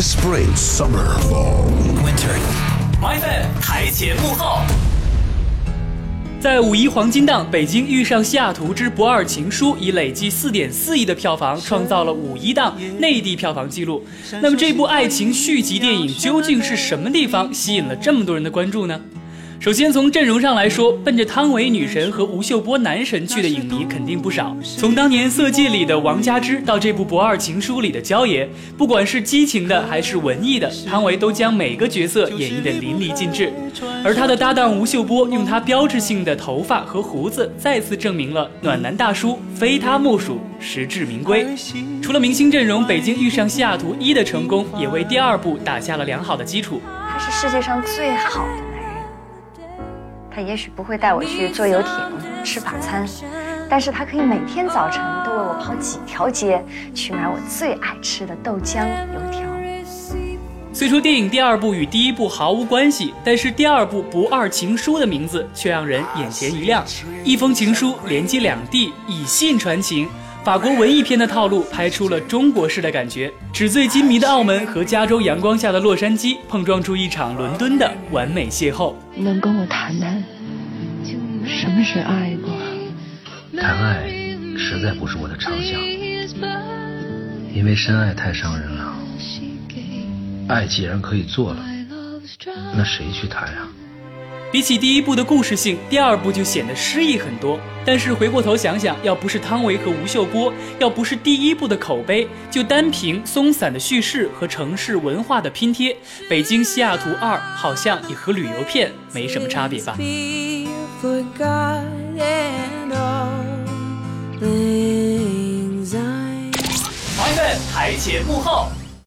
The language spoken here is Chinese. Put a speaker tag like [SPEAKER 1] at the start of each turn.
[SPEAKER 1] Spring, summer, fall,
[SPEAKER 2] winter. My fan 台前幕后。
[SPEAKER 3] 在五一黄金档，《北京遇上西雅图之不二情书》以累计四点四亿的票房，创造了五一档内地票房纪录。那么，这部爱情续集电影究竟是什么地方吸引了这么多人的关注呢？首先从阵容上来说，奔着汤唯女神和吴秀波男神去的影迷肯定不少。从当年《色戒》里的王佳芝到这部《不二情书》里的焦爷，不管是激情的还是文艺的，汤唯都将每个角色演绎得淋漓尽致。而他的搭档吴秀波用他标志性的头发和胡子，再次证明了暖男大叔非他莫属，实至名归。除了明星阵容，《北京遇上西雅图一》的成功也为第二部打下了良好的基础。
[SPEAKER 4] 他是世界上最好的。他也许不会带我去坐游艇、吃法餐，但是他可以每天早晨都为我跑几条街去买我最爱吃的豆浆油条。
[SPEAKER 3] 虽说电影第二部与第一部毫无关系，但是第二部《不二情书》的名字却让人眼前一亮。一封情书连接两地，以信传情。法国文艺片的套路拍出了中国式的感觉。纸醉金迷的澳门和加州阳光下的洛杉矶碰撞出一场伦敦的完美邂逅。
[SPEAKER 5] 能跟我谈谈什么是爱吗？
[SPEAKER 6] 谈爱实在不是我的长项，因为深爱太伤人了。爱既然可以做了，那谁去谈呀？
[SPEAKER 3] 比起第一部的故事性，第二部就显得诗意很多。但是回过头想想，要不是汤唯和吴秀波，要不是第一部的口碑，就单凭松散的叙事和城市文化的拼贴，《北京西雅图二》好像也和旅游片没什么差别吧。
[SPEAKER 2] 台前幕后。